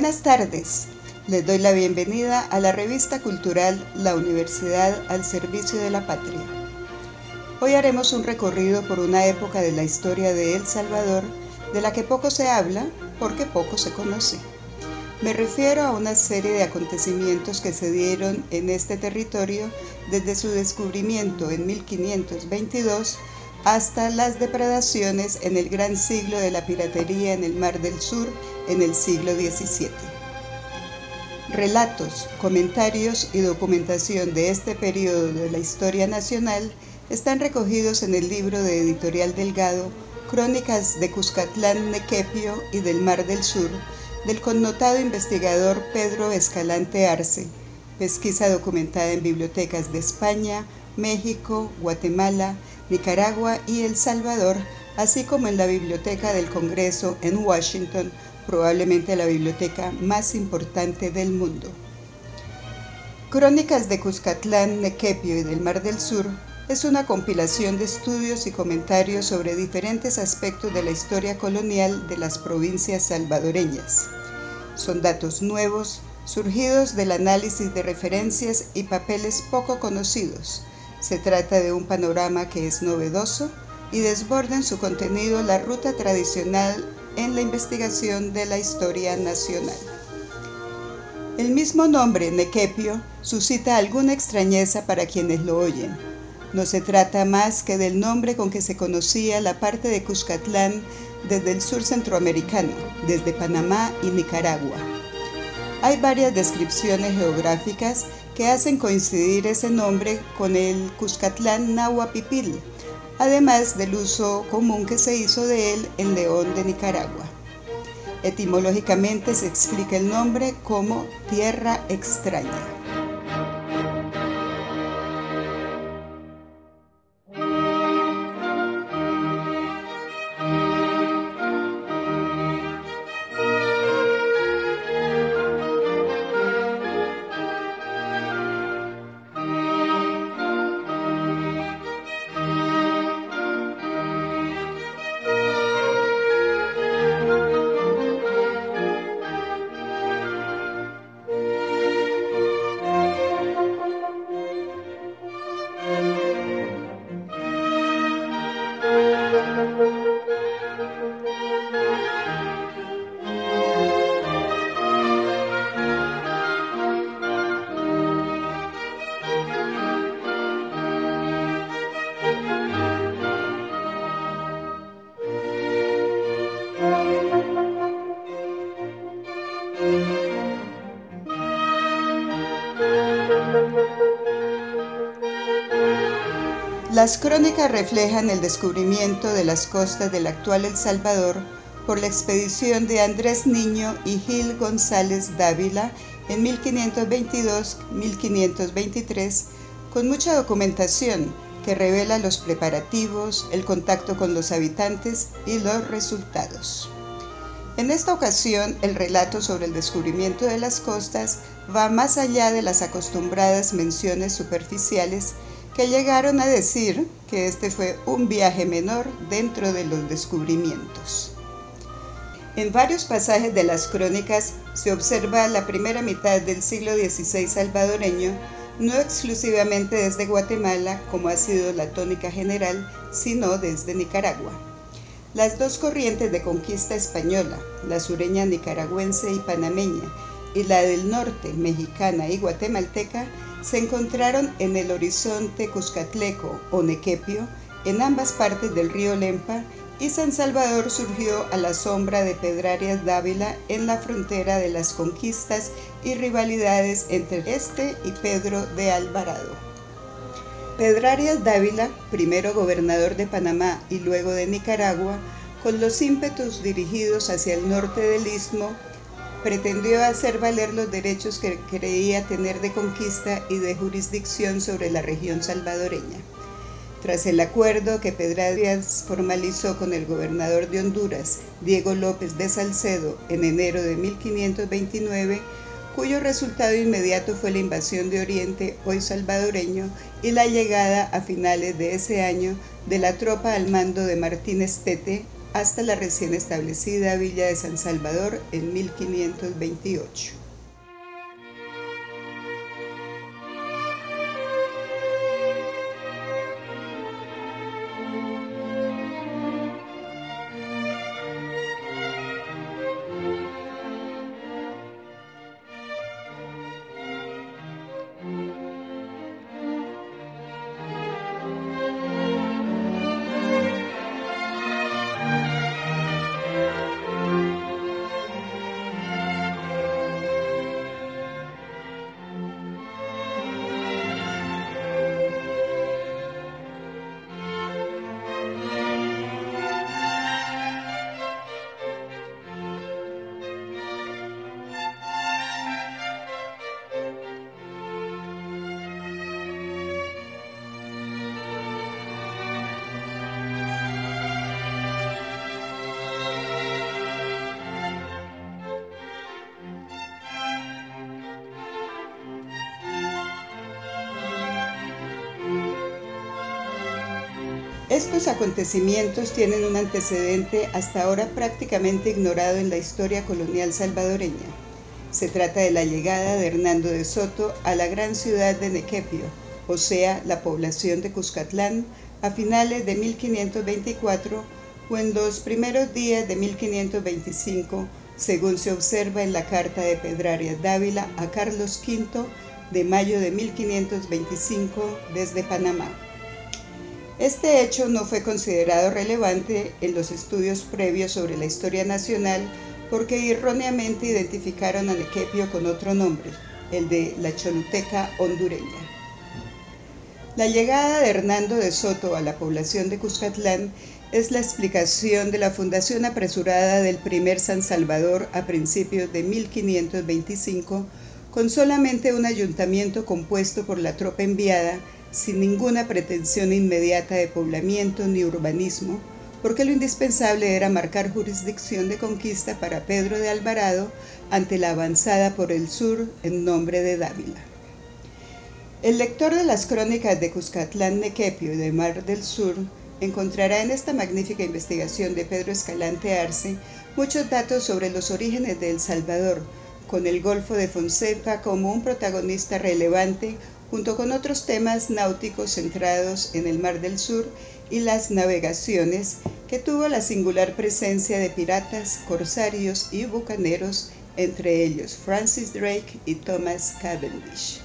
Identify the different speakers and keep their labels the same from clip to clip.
Speaker 1: Buenas tardes. Les doy la bienvenida a la revista cultural La Universidad al Servicio de la Patria. Hoy haremos un recorrido por una época de la historia de El Salvador de la que poco se habla porque poco se conoce. Me refiero a una serie de acontecimientos que se dieron en este territorio desde su descubrimiento en 1522 hasta las depredaciones en el gran siglo de la piratería en el Mar del Sur en el siglo XVII. Relatos, comentarios y documentación de este periodo de la historia nacional están recogidos en el libro de Editorial Delgado Crónicas de Cuscatlán, Nequepio y del Mar del Sur, del connotado investigador Pedro Escalante Arce, pesquisa documentada en bibliotecas de España, México, Guatemala, Nicaragua y El Salvador, así como en la Biblioteca del Congreso en Washington, probablemente la biblioteca más importante del mundo. Crónicas de Cuscatlán, Nequepio y del Mar del Sur es una compilación de estudios y comentarios sobre diferentes aspectos de la historia colonial de las provincias salvadoreñas. Son datos nuevos, surgidos del análisis de referencias y papeles poco conocidos. Se trata de un panorama que es novedoso y desborda en su contenido la ruta tradicional en la investigación de la historia nacional. El mismo nombre, Nequepio, suscita alguna extrañeza para quienes lo oyen. No se trata más que del nombre con que se conocía la parte de Cuscatlán desde el sur centroamericano, desde Panamá y Nicaragua. Hay varias descripciones geográficas que hacen coincidir ese nombre con el Cuscatlán Nahuapipil, además del uso común que se hizo de él en León de Nicaragua. Etimológicamente se explica el nombre como tierra extraña. Las crónicas reflejan el descubrimiento de las costas del actual El Salvador por la expedición de Andrés Niño y Gil González Dávila en 1522-1523, con mucha documentación que revela los preparativos, el contacto con los habitantes y los resultados. En esta ocasión, el relato sobre el descubrimiento de las costas va más allá de las acostumbradas menciones superficiales que llegaron a decir que este fue un viaje menor dentro de los descubrimientos. En varios pasajes de las crónicas se observa la primera mitad del siglo XVI salvadoreño, no exclusivamente desde Guatemala, como ha sido la tónica general, sino desde Nicaragua. Las dos corrientes de conquista española, la sureña nicaragüense y panameña, y la del norte, mexicana y guatemalteca, se encontraron en el horizonte Cuscatleco o Nequepio, en ambas partes del río Lempa, y San Salvador surgió a la sombra de Pedrarias Dávila en la frontera de las conquistas y rivalidades entre este y Pedro de Alvarado. Pedrarias Dávila, primero gobernador de Panamá y luego de Nicaragua, con los ímpetus dirigidos hacia el norte del istmo, pretendió hacer valer los derechos que creía tener de conquista y de jurisdicción sobre la región salvadoreña. Tras el acuerdo que Pedrarias formalizó con el gobernador de Honduras, Diego López de Salcedo, en enero de 1529, cuyo resultado inmediato fue la invasión de Oriente, hoy salvadoreño, y la llegada a finales de ese año de la tropa al mando de Martín Estete hasta la recién establecida Villa de San Salvador en 1528. Estos acontecimientos tienen un antecedente hasta ahora prácticamente ignorado en la historia colonial salvadoreña. Se trata de la llegada de Hernando de Soto a la gran ciudad de Nequepio, o sea, la población de Cuscatlán, a finales de 1524 o en los primeros días de 1525, según se observa en la carta de Pedrarias Dávila a Carlos V de mayo de 1525 desde Panamá. Este hecho no fue considerado relevante en los estudios previos sobre la historia nacional porque erróneamente identificaron a Nequepio con otro nombre, el de la Choluteca hondureña. La llegada de Hernando de Soto a la población de Cuscatlán es la explicación de la fundación apresurada del primer San Salvador a principios de 1525, con solamente un ayuntamiento compuesto por la tropa enviada, sin ninguna pretensión inmediata de poblamiento ni urbanismo, porque lo indispensable era marcar jurisdicción de conquista para Pedro de Alvarado ante la avanzada por el sur en nombre de Dávila. El lector de las crónicas de Cuscatlán Nequepio y de Mar del Sur encontrará en esta magnífica investigación de Pedro Escalante Arce muchos datos sobre los orígenes de El Salvador, con el Golfo de Fonseca como un protagonista relevante junto con otros temas náuticos centrados en el Mar del Sur y las navegaciones que tuvo la singular presencia de piratas, corsarios y bucaneros, entre ellos Francis Drake y Thomas Cavendish.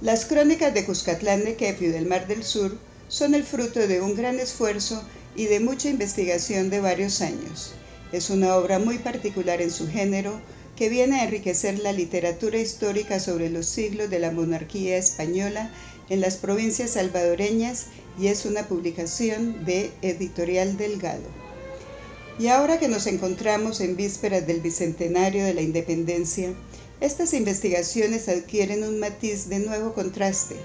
Speaker 1: Las crónicas de Cuscatlán de Kepi del Mar del Sur son el fruto de un gran esfuerzo y de mucha investigación de varios años. Es una obra muy particular en su género que viene a enriquecer la literatura histórica sobre los siglos de la monarquía española en las provincias salvadoreñas y es una publicación de Editorial Delgado. Y ahora que nos encontramos en vísperas del Bicentenario de la Independencia, estas investigaciones adquieren un matiz de nuevo contraste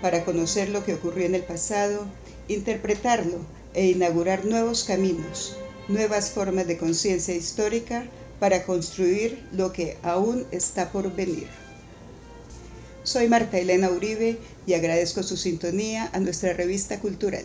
Speaker 1: para conocer lo que ocurrió en el pasado, interpretarlo e inaugurar nuevos caminos, nuevas formas de conciencia histórica para construir lo que aún está por venir. Soy Marta Elena Uribe y agradezco su sintonía a nuestra revista cultural.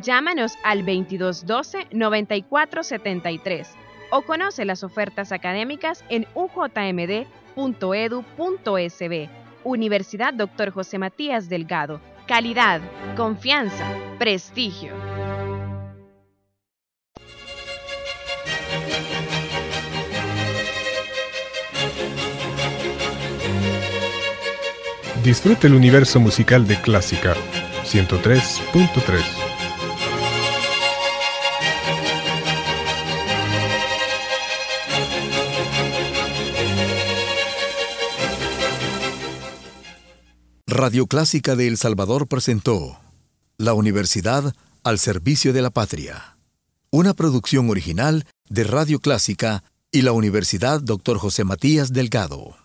Speaker 2: Llámanos al 2212-9473 o conoce las ofertas académicas en ujmd.edu.sb. Universidad Dr. José Matías Delgado. Calidad, confianza, prestigio.
Speaker 3: Disfrute el universo musical de Clásica 103.3.
Speaker 4: Radio Clásica de El Salvador presentó La Universidad al Servicio de la Patria, una producción original de Radio Clásica y la Universidad Dr. José Matías Delgado.